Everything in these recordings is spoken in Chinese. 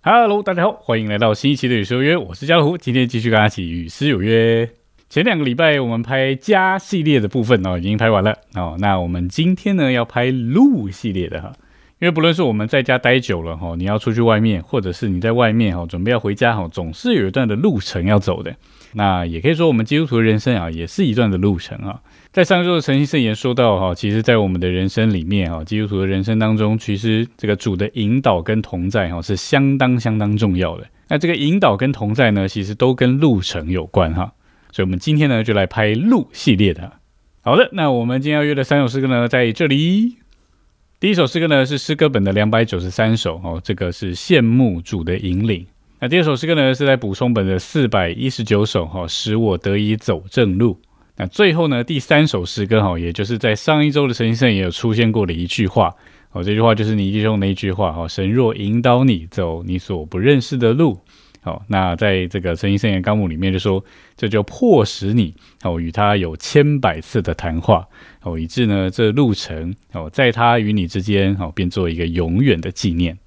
Hello，大家好，欢迎来到新一期的与诗有约，我是家虎，今天继续跟大家一起与诗有约。前两个礼拜我们拍家系列的部分哦，已经拍完了哦。那我们今天呢要拍路系列的哈，因为不论是我们在家待久了哈，你要出去外面，或者是你在外面哈，准备要回家哈，总是有一段的路程要走的。那也可以说我们基督徒的人生啊，也是一段的路程啊。在上周的诚心圣言说到哈，其实，在我们的人生里面哈，基督徒的人生当中，其实这个主的引导跟同在哈，是相当相当重要的。那这个引导跟同在呢，其实都跟路程有关哈。所以，我们今天呢，就来拍路系列的。好的，那我们今天要约的三首诗歌呢，在这里。第一首诗歌呢，是诗歌本的两百九十三首哦，这个是羡慕主的引领。那第二首诗歌呢，是在补充本的四百一十九首哈，使我得以走正路。那最后呢，第三首诗歌哈，也就是在上一周的神圣也有出现过的一句话哦，这句话就是你弟兄那一句话哈，神若引导你走你所不认识的路，好，那在这个神圣言纲目里面就说，这就迫使你哦与他有千百次的谈话哦，以致呢这路程哦，在他与你之间哦，变做一个永远的纪念。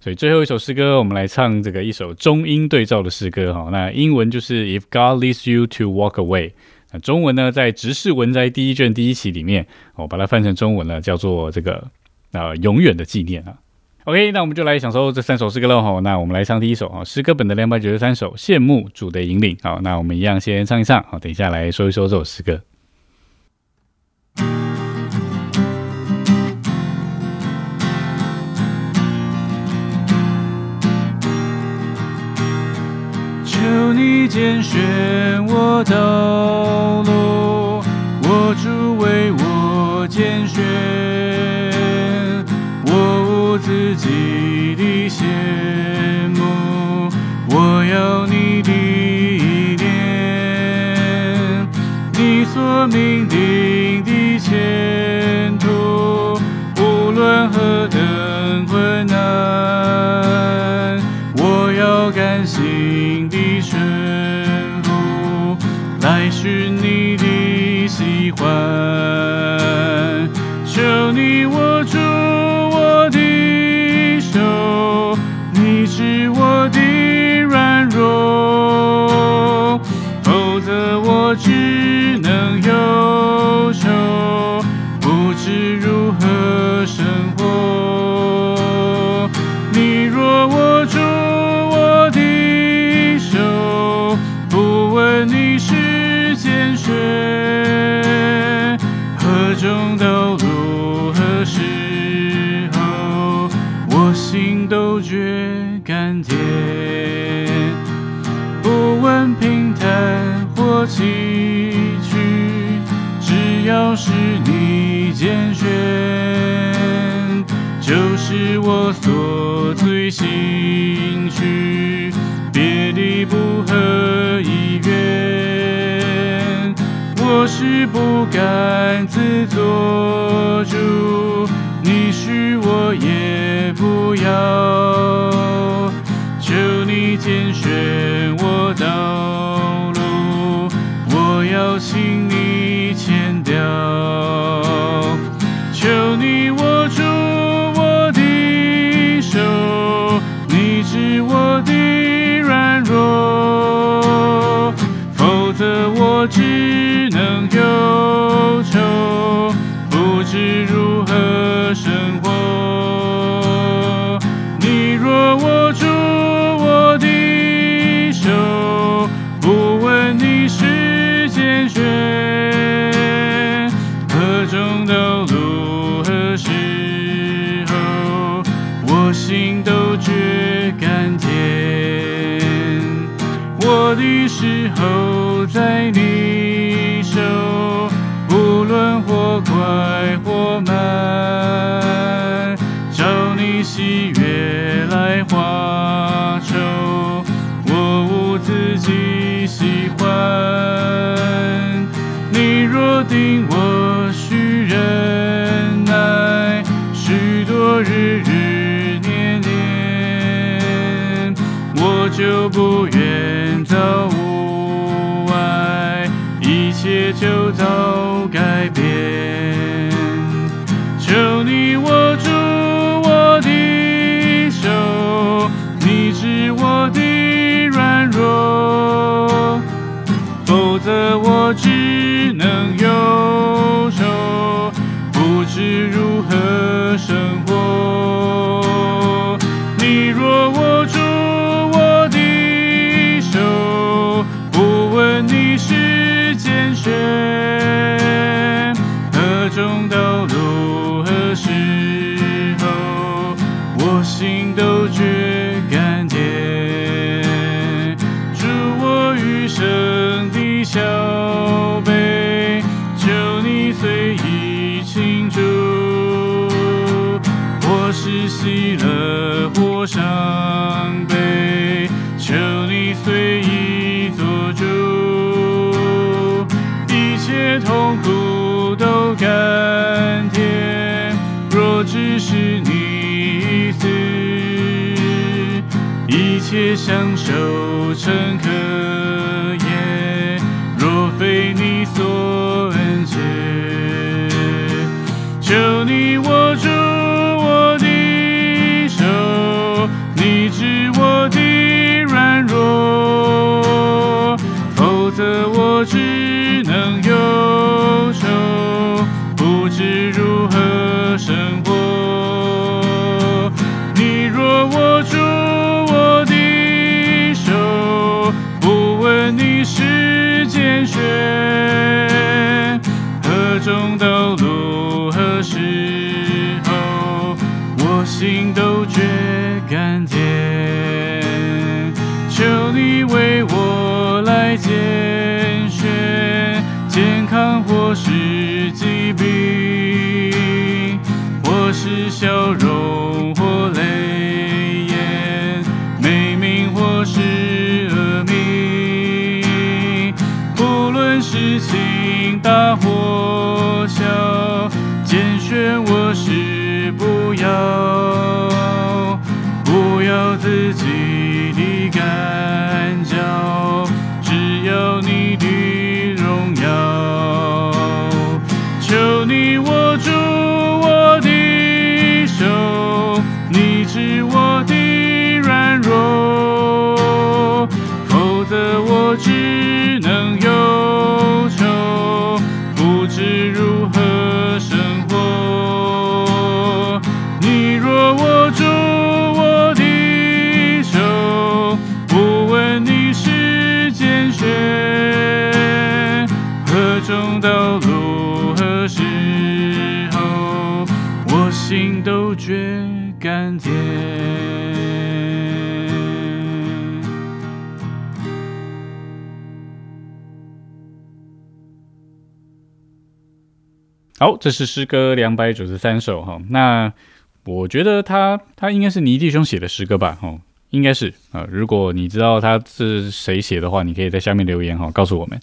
所以最后一首诗歌，我们来唱这个一首中英对照的诗歌哈，那英文就是 If God leads you to walk away。那中文呢，在《直视文摘》第一卷第一期里面，我把它翻成中文了，叫做这个啊，永远的纪念啊。OK，那我们就来享受这三首诗歌喽。哈，那我们来唱第一首啊，诗歌本的两百九十三首，羡慕主的引领。好，那我们一样先唱一唱。好，等一下来说一说这首诗歌。你拣选我道路，我主为我拣选，我无自己的羡慕，我要你的念，你所命定的前途，无论何等困难，我要甘心是你的喜欢。是我所最兴趣，别的不合意愿。我是不敢自作主，你许我也不要。求你拣选我道路，我要就不愿走无外，一切就都改变。求你。享受诚可或是疾病，或是笑容或泪眼，美名或是恶名。不论是情大或小，好，这是诗歌两百九十三首哈。那我觉得他他应该是倪弟兄写的诗歌吧？哦，应该是啊、如果你知道他是谁写的话，你可以在下面留言哈，告诉我们。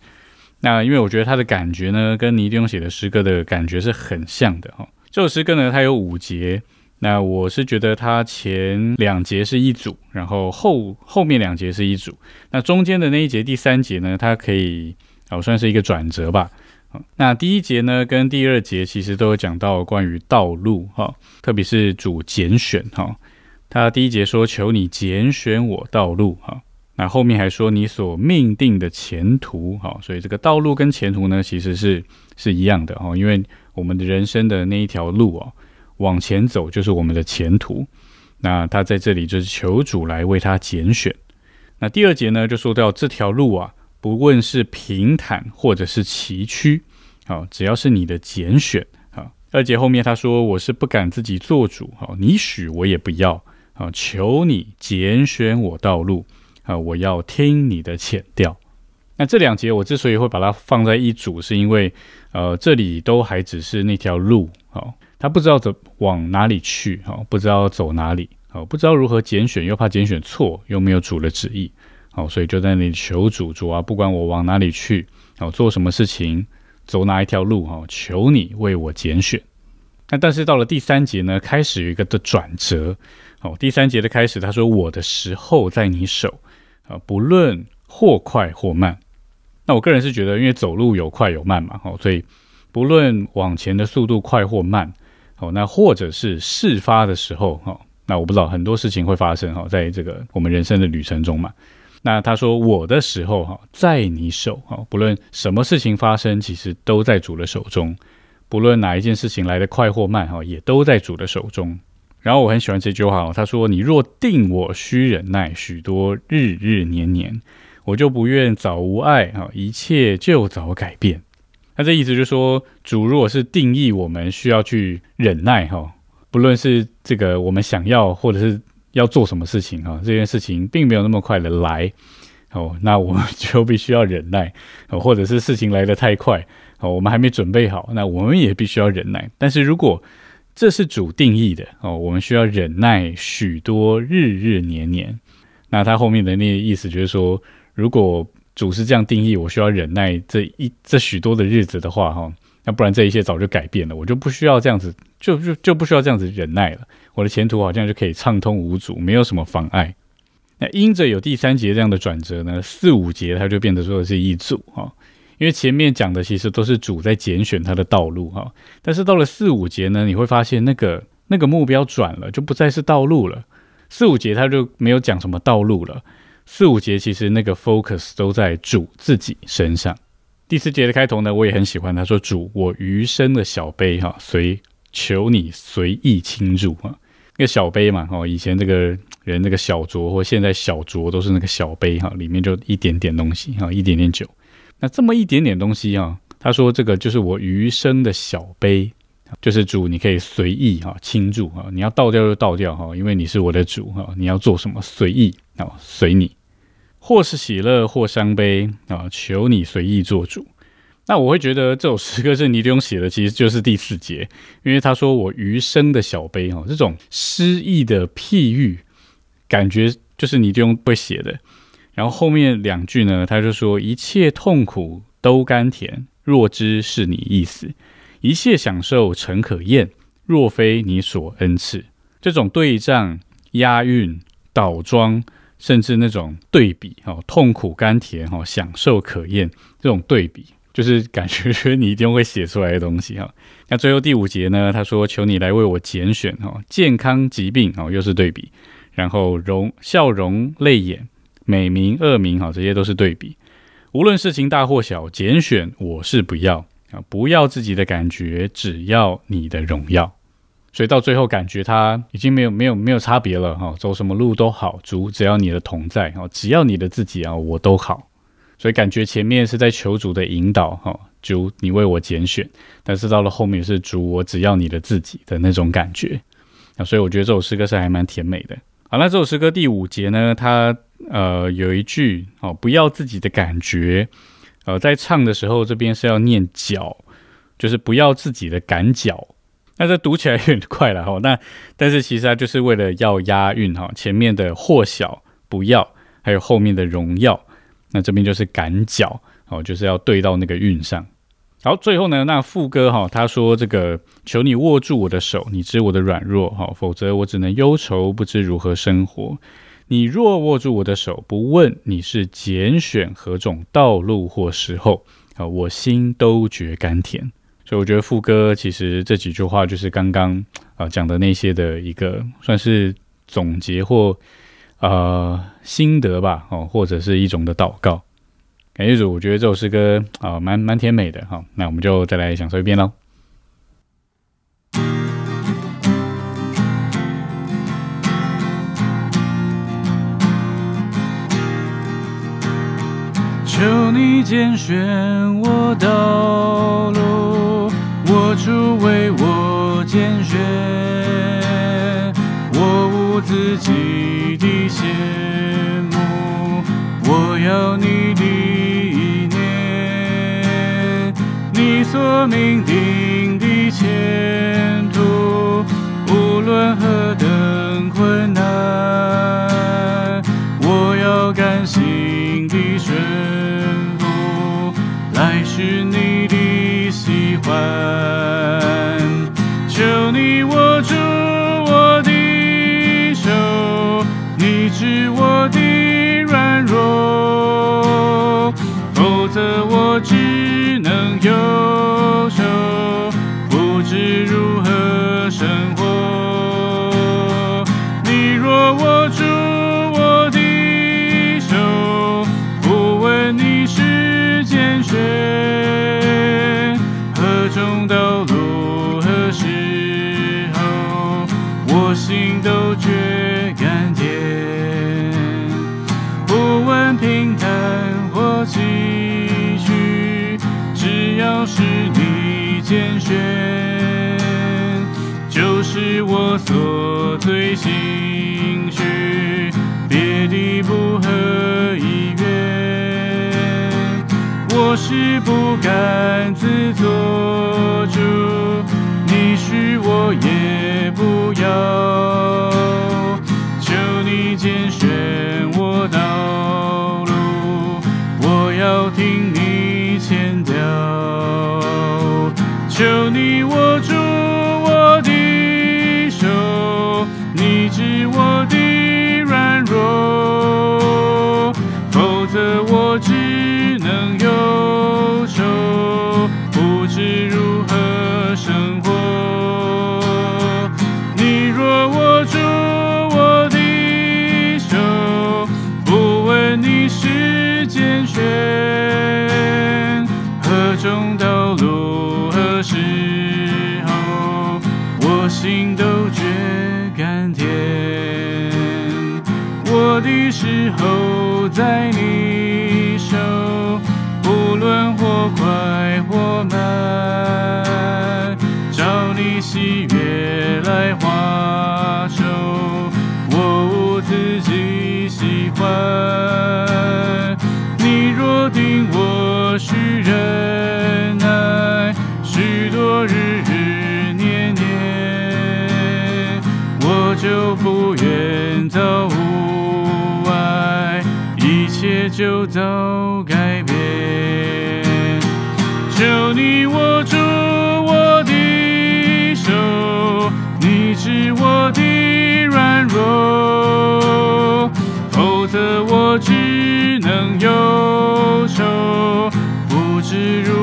那因为我觉得他的感觉呢，跟倪弟兄写的诗歌的感觉是很像的哈。这首诗歌呢，它有五节。那我是觉得它前两节是一组，然后后后面两节是一组。那中间的那一节第三节呢，它可以啊、算是一个转折吧。那第一节呢，跟第二节其实都有讲到关于道路哈，特别是主拣选哈。他第一节说：“求你拣选我道路。”哈，那后面还说你所命定的前途。哈，所以这个道路跟前途呢，其实是是一样的哈，因为我们的人生的那一条路哦，往前走就是我们的前途。那他在这里就是求主来为他拣选。那第二节呢，就说到这条路啊，不论是平坦或者是崎岖，好，只要是你的拣选。好，二节后面他说：“我是不敢自己做主，好，你许我也不要。”啊，求你拣选我道路啊！我要听你的浅调。那这两节我之所以会把它放在一组，是因为呃，这里都还只是那条路，好、他不知道走往哪里去，好、不知道走哪里，好、不知道如何拣选，又怕拣选错，又没有主的旨意，好、所以就在那里求主，主啊，不管我往哪里去，好、做什么事情，走哪一条路，哈、求你为我拣选。那但是到了第三节呢，开始有一个的转折。哦，第三节的开始，他说：“我的时候在你手，啊，不论或快或慢。”那我个人是觉得，因为走路有快有慢嘛，哦，所以不论往前的速度快或慢，哦，那或者是事发的时候，哦，那我不知道很多事情会发生，哈，在这个我们人生的旅程中嘛。那他说：“我的时候，哈，在你手，哈，不论什么事情发生，其实都在主的手中。不论哪一件事情来得快或慢，哈，也都在主的手中。”然后我很喜欢这句话哦，他说：“你若定我需忍耐许多日日年年，我就不愿早无爱啊，一切就早改变。”那这意思就是说，主如果是定义我们需要去忍耐哈，不论是这个我们想要或者是要做什么事情哈，这件事情并没有那么快的来哦，那我们就必须要忍耐哦，或者是事情来得太快哦，我们还没准备好，那我们也必须要忍耐。但是如果这是主定义的哦，我们需要忍耐许多日日年年。那他后面的那个意思就是说，如果主是这样定义，我需要忍耐这一这许多的日子的话，哈，那不然这一切早就改变了，我就不需要这样子，就就就不需要这样子忍耐了，我的前途好像就可以畅通无阻，没有什么妨碍。那因着有第三节这样的转折呢，四五节它就变得说的是一组哈，因为前面讲的其实都是主在拣选他的道路哈，但是到了四五节呢，你会发现那个那个目标转了，就不再是道路了。四五节他就没有讲什么道路了。四五节其实那个 focus 都在主自己身上。第四节的开头呢，我也很喜欢。他说：“主，我余生的小杯哈，随求你随意倾注啊。那个小杯嘛，哦，以前这个人那个小酌，或现在小酌都是那个小杯哈，里面就一点点东西哈，一点点酒。那这么一点点东西啊，他说这个就是我余生的小杯。”就是主，你可以随意哈倾注哈，你要倒掉就倒掉哈，因为你是我的主哈，你要做什么随意啊，随你，或是喜乐或伤悲啊，求你随意做主。那我会觉得这首诗歌是尼迪翁写的，其实就是第四节，因为他说我余生的小悲哈，这种诗意的譬喻，感觉就是尼迪翁会写的。然后后面两句呢，他就说一切痛苦都甘甜，若知是你意思。一切享受诚可厌，若非你所恩赐。这种对仗、押韵、倒装，甚至那种对比，哈，痛苦甘甜，哈，享受可厌，这种对比，就是感觉你一定会写出来的东西，哈。那最后第五节呢？他说：“求你来为我拣选，哈，健康疾病，哈，又是对比。然后容笑容泪眼，美名恶名，哈，这些都是对比。无论事情大或小，拣选我是不要啊。”不要自己的感觉，只要你的荣耀。所以到最后，感觉他已经没有没有没有差别了哈。走什么路都好，主只要你的同在哈，只要你的自己啊，我都好。所以感觉前面是在求主的引导哈，主你为我拣选，但是到了后面是主我只要你的自己的那种感觉。那所以我觉得这首诗歌是还蛮甜美的。好，那这首诗歌第五节呢，它呃有一句哦，不要自己的感觉。呃，在唱的时候，这边是要念脚，就是不要自己的赶脚。那这读起来有点快了哈。那但是其实它就是为了要押韵哈，前面的或小不要，还有后面的荣耀，那这边就是赶脚哦，就是要对到那个韵上。好，最后呢，那副歌哈，他说这个求你握住我的手，你知我的软弱哈，否则我只能忧愁，不知如何生活。你若握住我的手，不问你是拣选何种道路或时候啊，我心都觉甘甜。所以我觉得副歌其实这几句话就是刚刚啊讲的那些的一个算是总结或呃心得吧，哦，或者是一种的祷告。感谢主，我觉得这首诗歌啊蛮蛮甜美的哈。那我们就再来享受一遍喽。求你拣选我道路，我主为我拣选，我无自己的羡慕，我要你的意念，你所命定的前途，无论何等困难，我要甘心的顺。是你的喜欢，求你握住我是我的软弱，作主，你许我也不要，求你拣选我道路，我要听你牵调，求你握住我的手，你知我的软弱，否则我只就不愿走无碍，一切就都改变。求你握住我的手，你知我的软弱，否则我只能忧愁，不知如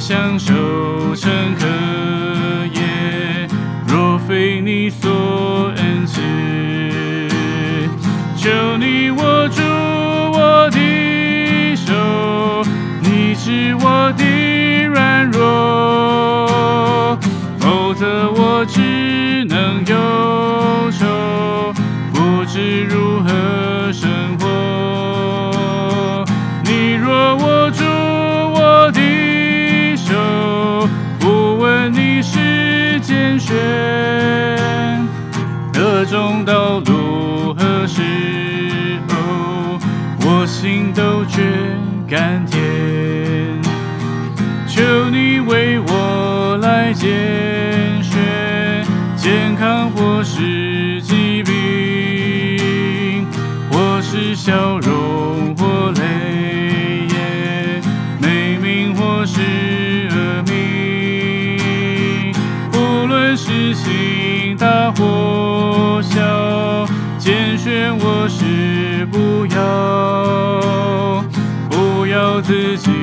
享受诚可也，若非你所恩赐。求拣选。何种道路，和时候，我心都觉甘甜。求你为我来拣选，健康或是疾病，或是笑容不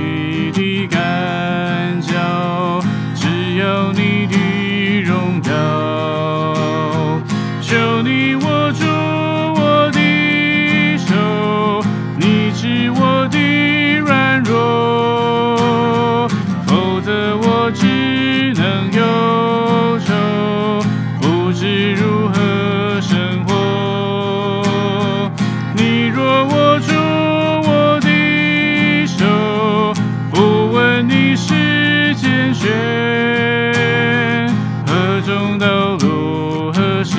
是拣选，何种道路，何时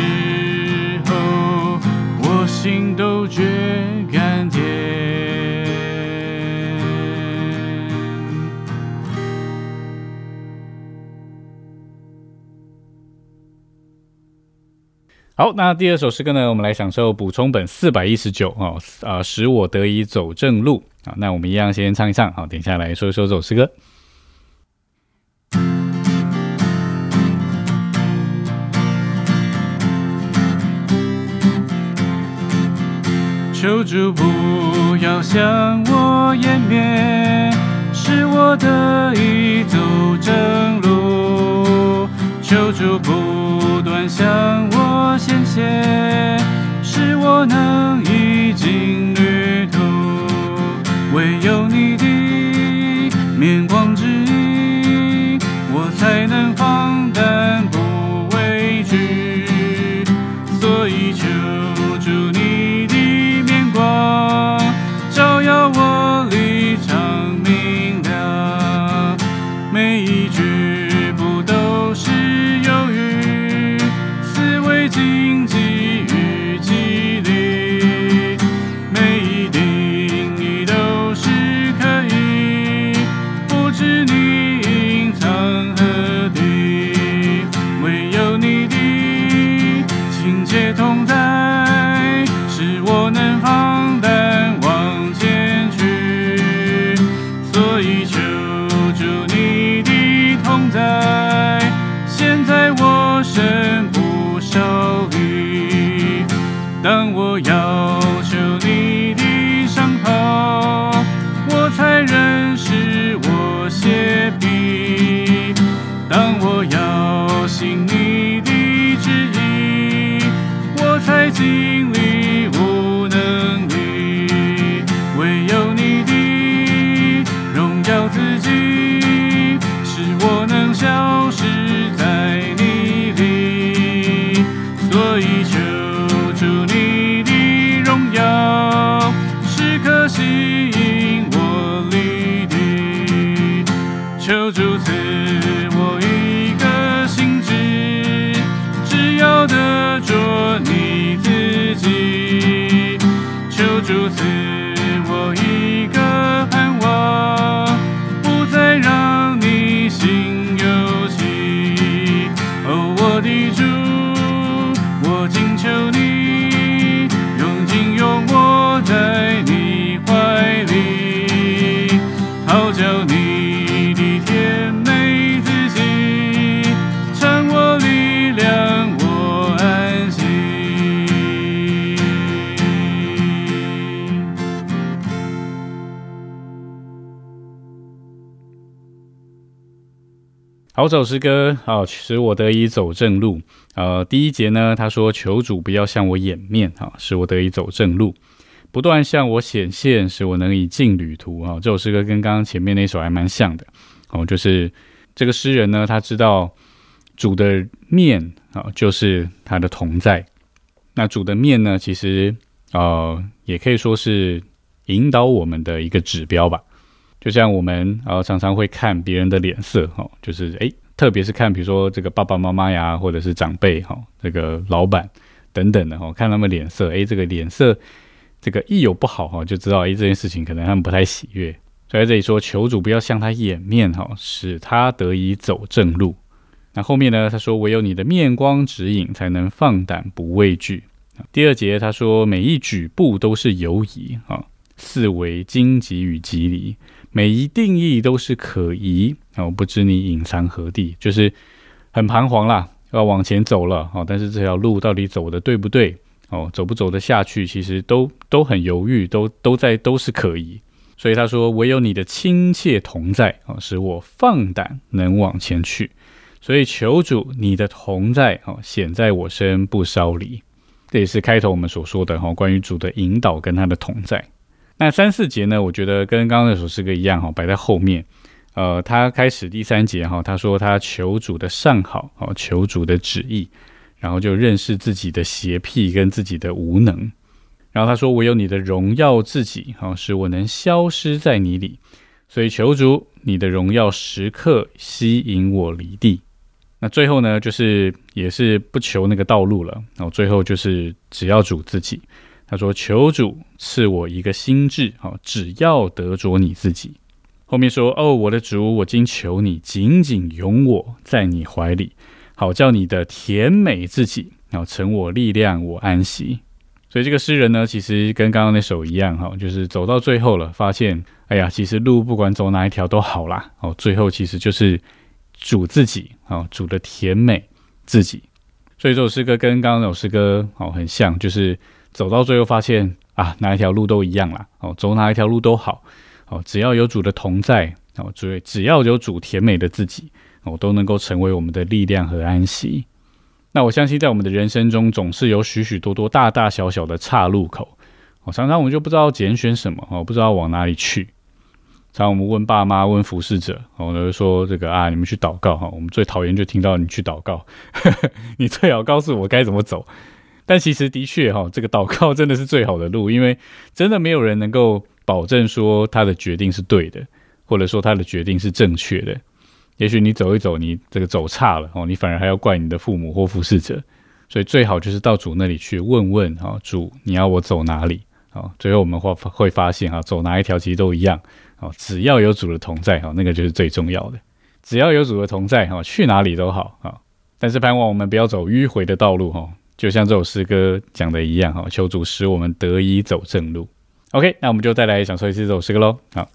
候，我心都觉甘甜。好，那第二首诗歌呢，我们来享受补充本四百一十九哦，啊，使我得以走正路啊，那我们一样先唱一唱，好，等一下来说一说这首诗歌。求主不要向我湮灭，使我得以走正路。求主不断向我显现，使我能一经旅途。唯有你的面光指引，我才能放胆这首诗歌好，使我得以走正路。呃，第一节呢，他说：“求主不要向我掩面，哈，使我得以走正路，不断向我显现，使我能以尽旅途。”哈，这首诗歌跟刚刚前面那首还蛮像的。哦，就是这个诗人呢，他知道主的面啊，就是他的同在。那主的面呢，其实呃，也可以说是引导我们的一个指标吧。就像我们呃常常会看别人的脸色哈、就是诶，特别是看比如说这个爸爸妈妈呀，或者是长辈哈、这个老板等等的哈、看他们脸色，诶，这个脸色这个一有不好哈、就知道诶这件事情可能他们不太喜悦。所以这里说，求主不要向他掩面哈、使他得以走正路。那后面呢，他说唯有你的面光指引，才能放胆不畏惧。第二节他说每一举步都是犹疑啊，四维荆棘与棘藜。每一定义都是可疑啊！我不知你隐藏何地，就是很彷徨啦，要往前走了哦。但是这条路到底走的对不对哦？走不走得下去，其实都都很犹豫，都都在都是可疑。所以他说：“唯有你的亲切同在哦，使我放胆能往前去。所以求主你的同在哦，显在我身不稍离。”这也是开头我们所说的哈，关于主的引导跟他的同在。那三四节呢？我觉得跟刚刚那首诗歌一样哈，摆在后面。呃，他开始第三节哈，他说他求主的善好，哦，求主的旨意，然后就认识自己的邪僻跟自己的无能。然后他说：“唯有你的荣耀自己，好使我能消失在你里。所以求主你的荣耀时刻吸引我离地。”那最后呢，就是也是不求那个道路了，然后最后就是只要主自己。他说：“求主赐我一个心智，好，只要得着你自己。”后面说：“哦，我的主，我今求你紧紧拥我在你怀里，好叫你的甜美自己，好成我力量，我安息。”所以这个诗人呢，其实跟刚刚那首一样哈，就是走到最后了，发现哎呀，其实路不管走哪一条都好啦。哦，最后其实就是主自己哦，主的甜美自己。所以这首诗歌跟刚刚那首诗歌哦很像，就是走到最后发现啊，哪一条路都一样啦。哦，走哪一条路都好哦，只要有主的同在哦，只只要有主甜美的自己哦，都能够成为我们的力量和安息。那我相信，在我们的人生中，总是有许许多多大大小小的岔路口。哦，常常我们就不知道拣选什么，哦，不知道往哪里去。常我们问爸妈、问服侍者，哦，就说这个啊，你们去祷告哈。我们最讨厌就听到你去祷告，你最好告诉我该怎么走。但其实的确哈，这个祷告真的是最好的路，因为真的没有人能够保证说他的决定是对的，或者说他的决定是正确的。也许你走一走，你这个走差了哦，你反而还要怪你的父母或服侍者，所以最好就是到主那里去问问啊，主你要我走哪里啊？最后我们会会发现哈，走哪一条其实都一样哦，只要有主的同在哈，那个就是最重要的。只要有主的同在哈，去哪里都好啊。但是盼望我们不要走迂回的道路哈，就像这首诗歌讲的一样哈，求主使我们得以走正路。OK，那我们就再来享受一次这首诗歌喽，好。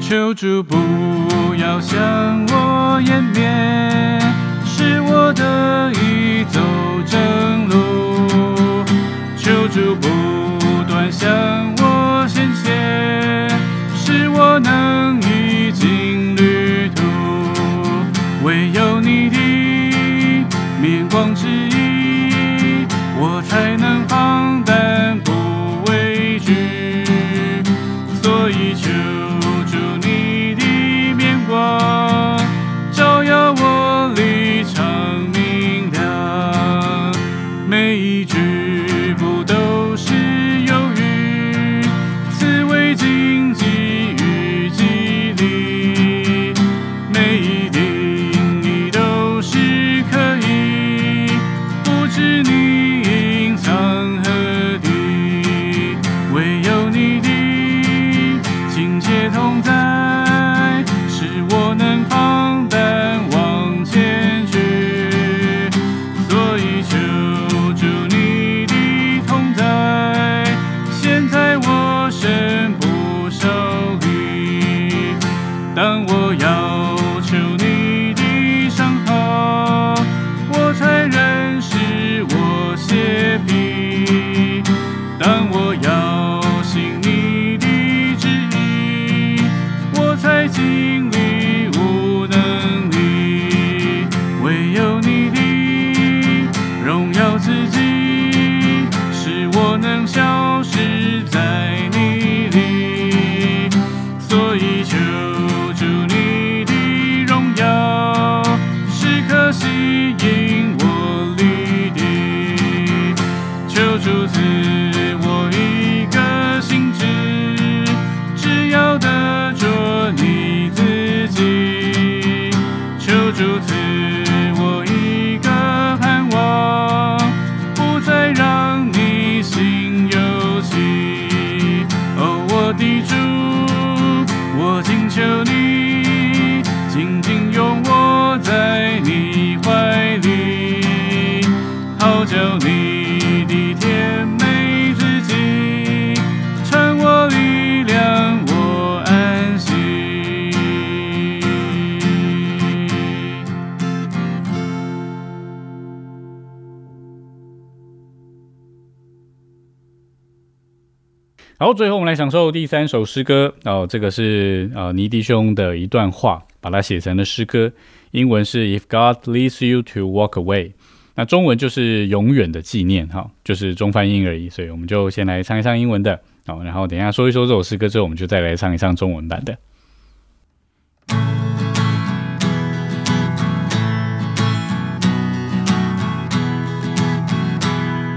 求主不要向我湮灭，使我得以走正路。求主不不断向我显现，使我能已经旅途。唯有你的面光指引，causes 最后我们来享受第三首诗歌哦，这个是呃尼迪兄的一段话，把它写成了诗歌。英文是 If God leads you to walk away，那中文就是永远的纪念哈，就是中翻英而已。所以我们就先来唱一唱英文的，哦，然后等一下说一说这首诗歌之后，我们就再来唱一唱中文版的。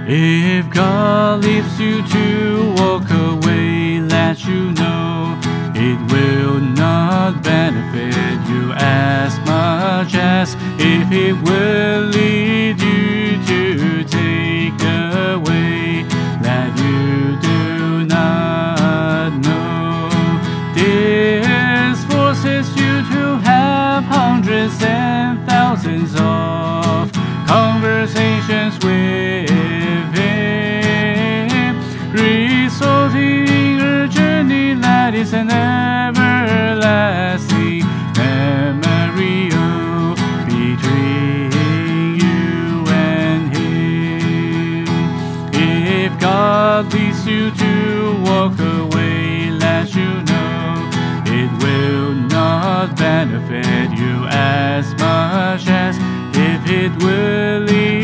If God leaves you to walk away, let you know it will not benefit you as much as if He will lead you to take away that you do not know. This forces you to have hundreds and thousands of conversations with. Resorting journey that is an everlasting memory oh, between you and Him. If God leads you to walk away, let you know it will not benefit you as much as if it will lead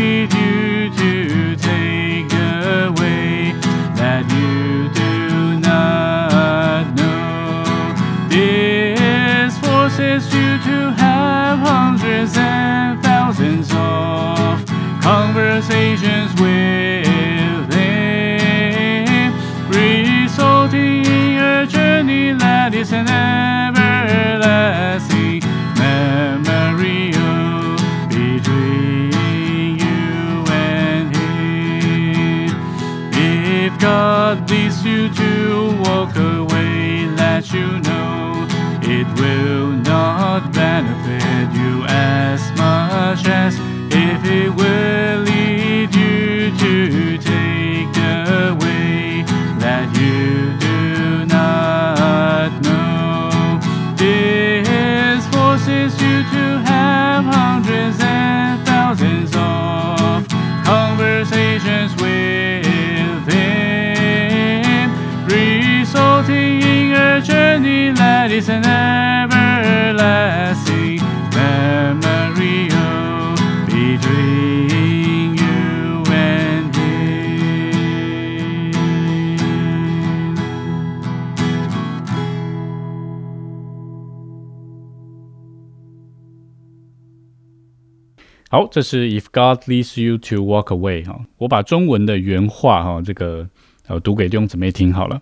好，这是 If God leads you to walk away 哈，我把中文的原话哈，这个呃读给弟兄姊妹听好了。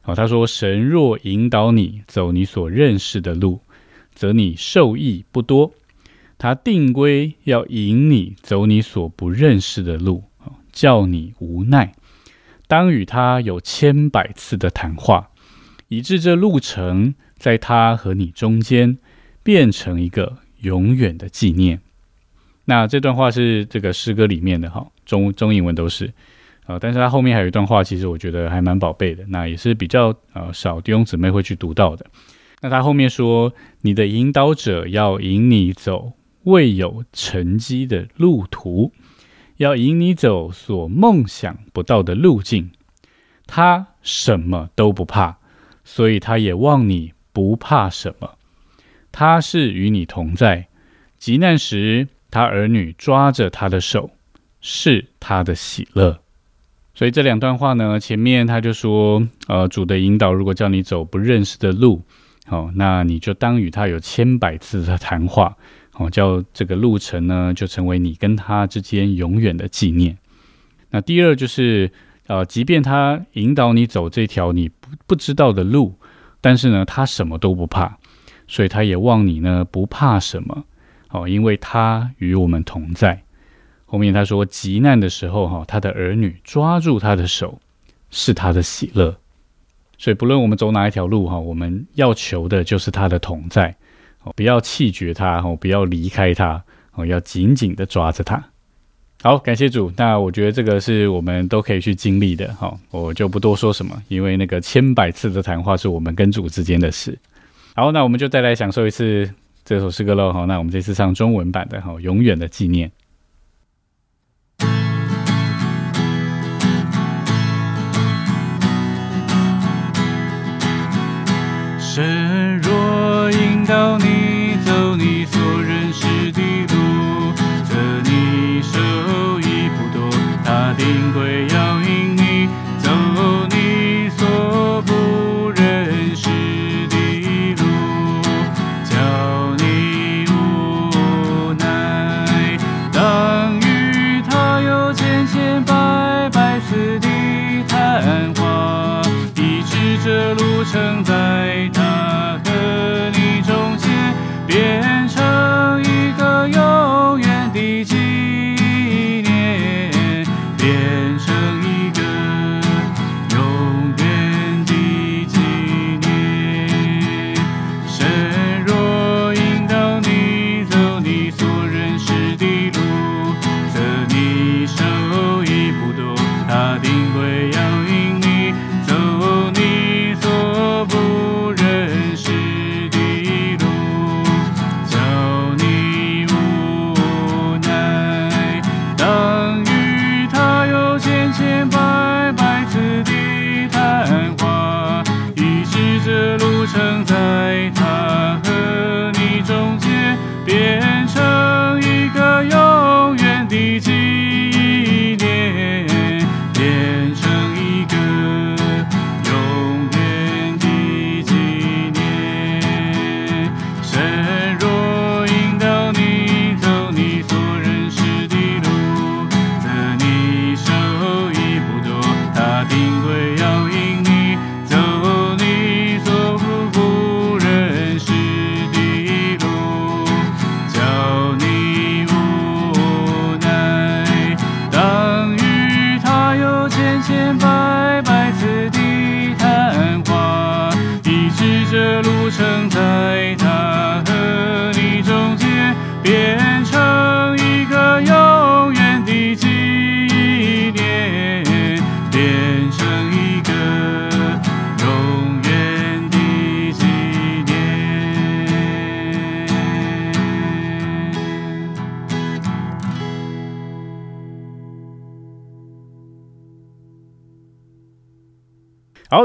好，他说：“神若引导你走你所认识的路，则你受益不多；他定规要引你走你所不认识的路，叫你无奈。当与他有千百次的谈话，以致这路程在他和你中间变成一个永远的纪念。”那这段话是这个诗歌里面的哈，中中英文都是，啊，但是它后面还有一段话，其实我觉得还蛮宝贝的，那也是比较呃少弟兄姊妹会去读到的。那他后面说，你的引导者要引你走未有成绩的路途，要引你走所梦想不到的路径。他什么都不怕，所以他也望你不怕什么。他是与你同在，急难时。他儿女抓着他的手，是他的喜乐。所以这两段话呢，前面他就说，呃，主的引导如果叫你走不认识的路，好，那你就当与他有千百次的谈话，好，叫这个路程呢，就成为你跟他之间永远的纪念。那第二就是，呃，即便他引导你走这条你不不知道的路，但是呢，他什么都不怕，所以他也望你呢不怕什么。哦，因为他与我们同在。后面他说，急难的时候，哈，他的儿女抓住他的手，是他的喜乐。所以，不论我们走哪一条路，哈，我们要求的就是他的同在。不要弃绝他，哦，不要离开他，哦，要紧紧的抓着他。好，感谢主。那我觉得这个是我们都可以去经历的。好，我就不多说什么，因为那个千百次的谈话是我们跟主之间的事。好，那我们就再来享受一次。这首诗歌喽，好，那我们这次上中文版的，哈，永远的纪念。到你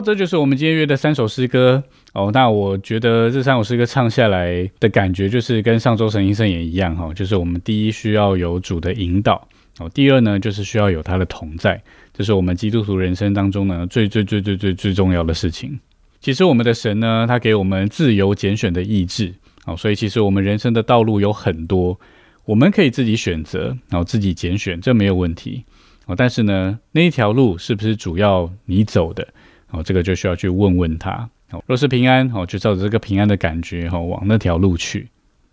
这就是我们今天约的三首诗歌哦。那我觉得这三首诗歌唱下来的感觉，就是跟上周神医生也一样哈，就是我们第一需要有主的引导哦，第二呢就是需要有他的同在，这是我们基督徒人生当中呢最最最最最最重要的事情。其实我们的神呢，他给我们自由拣选的意志哦，所以其实我们人生的道路有很多，我们可以自己选择，然后自己拣选，这没有问题哦。但是呢，那一条路是不是主要你走的？哦，这个就需要去问问他。哦，若是平安，哦，就照着这个平安的感觉，哈，往那条路去。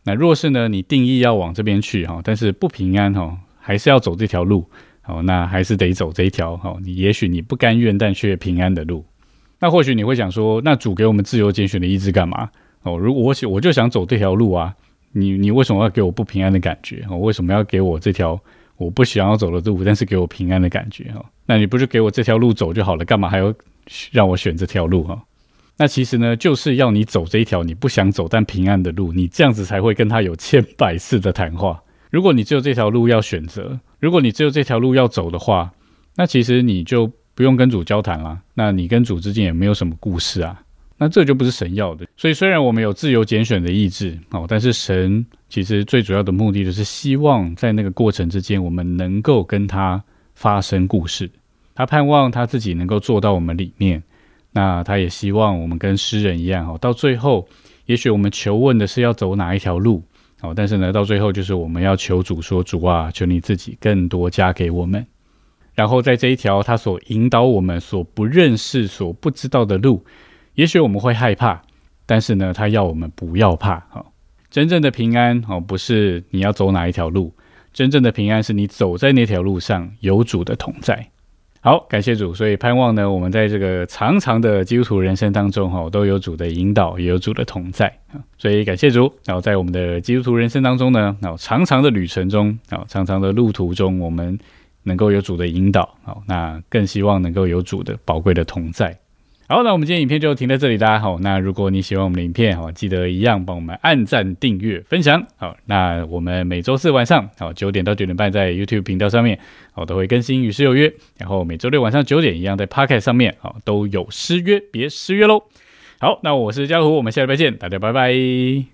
那若是呢，你定义要往这边去，哈，但是不平安，哈，还是要走这条路，哦，那还是得走这一条，哈，你也许你不甘愿，但却平安的路。那或许你会想说，那主给我们自由拣选的意志干嘛？哦，如果我想，我就想走这条路啊，你你为什么要给我不平安的感觉？哦，为什么要给我这条我不想要走的路，但是给我平安的感觉？哈，那你不是给我这条路走就好了，干嘛还要？让我选这条路哈，那其实呢，就是要你走这一条你不想走但平安的路，你这样子才会跟他有千百次的谈话。如果你只有这条路要选择，如果你只有这条路要走的话，那其实你就不用跟主交谈了。那你跟主之间也没有什么故事啊。那这就不是神要的。所以虽然我们有自由拣选的意志哦，但是神其实最主要的目的就是希望在那个过程之间，我们能够跟他发生故事。他盼望他自己能够做到我们里面，那他也希望我们跟诗人一样哦，到最后，也许我们求问的是要走哪一条路哦，但是呢，到最后就是我们要求主说：“主啊，求你自己更多加给我们。”然后在这一条他所引导我们所不认识、所不知道的路，也许我们会害怕，但是呢，他要我们不要怕哈。真正的平安哦，不是你要走哪一条路，真正的平安是你走在那条路上有主的同在。好，感谢主，所以盼望呢，我们在这个长长的基督徒人生当中，哈，都有主的引导，也有主的同在。所以感谢主，然后在我们的基督徒人生当中呢，然后长长的旅程中，啊，长长的路途中，我们能够有主的引导，好，那更希望能够有主的宝贵的同在。好，那我们今天影片就停在这里，大家好。那如果你喜欢我们的影片，好，记得一样帮我们按赞、订阅、分享。好，那我们每周四晚上，好九点到九点半在 YouTube 频道上面，好都会更新与诗有约。然后每周六晚上九点一样在 Pocket 上面，好都有失约，别失约喽。好，那我是江湖，我们下礼拜见，大家拜拜。